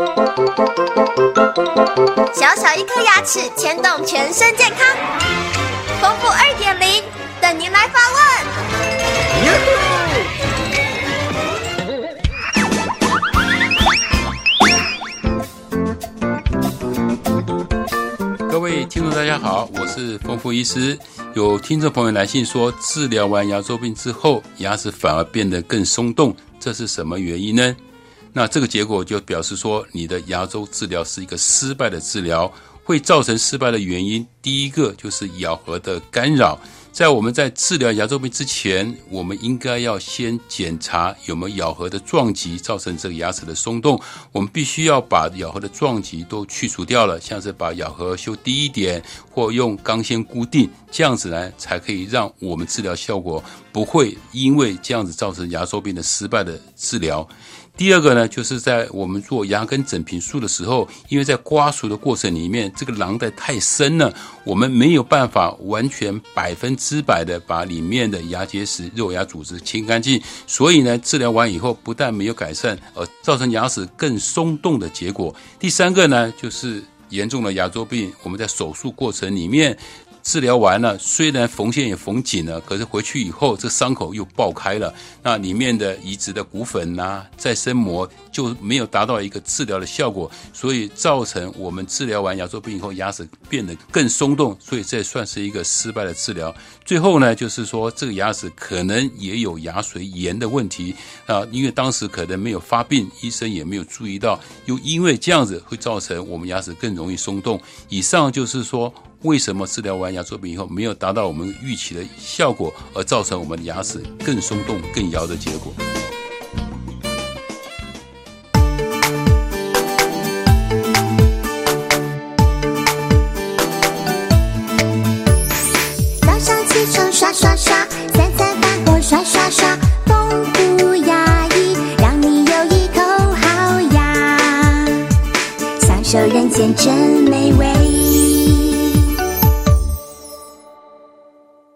小小一颗牙齿牵动全身健康，丰富二点零等您来发问。各位听众，大家好，我是丰富医师。有听众朋友来信说，治疗完牙周病之后，牙齿反而变得更松动，这是什么原因呢？那这个结果就表示说，你的牙周治疗是一个失败的治疗，会造成失败的原因，第一个就是咬合的干扰。在我们在治疗牙周病之前，我们应该要先检查有没有咬合的撞击造成这个牙齿的松动。我们必须要把咬合的撞击都去除掉了，像是把咬合修低一点，或用钢线固定，这样子呢，才可以让我们治疗效果不会因为这样子造成牙周病的失败的治疗。第二个呢，就是在我们做牙根整平术的时候，因为在刮除的过程里面，这个囊袋太深了，我们没有办法完全百分之百的把里面的牙结石、肉芽组织清干净，所以呢，治疗完以后不但没有改善，而造成牙齿更松动的结果。第三个呢，就是严重的牙周病，我们在手术过程里面。治疗完了，虽然缝线也缝紧了，可是回去以后这伤口又爆开了，那里面的移植的骨粉呐、再生膜就没有达到一个治疗的效果，所以造成我们治疗完牙周病以后牙齿变得更松动，所以这算是一个失败的治疗。最后呢，就是说这个牙齿可能也有牙髓炎的问题啊，因为当时可能没有发病，医生也没有注意到，又因为这样子会造成我们牙齿更容易松动。以上就是说。为什么治疗完牙周病以后没有达到我们预期的效果，而造成我们的牙齿更松动、更摇的结果？早上起床刷刷刷，三餐饭后刷刷刷，丰富牙医让你有一口好牙，享受人间真美味。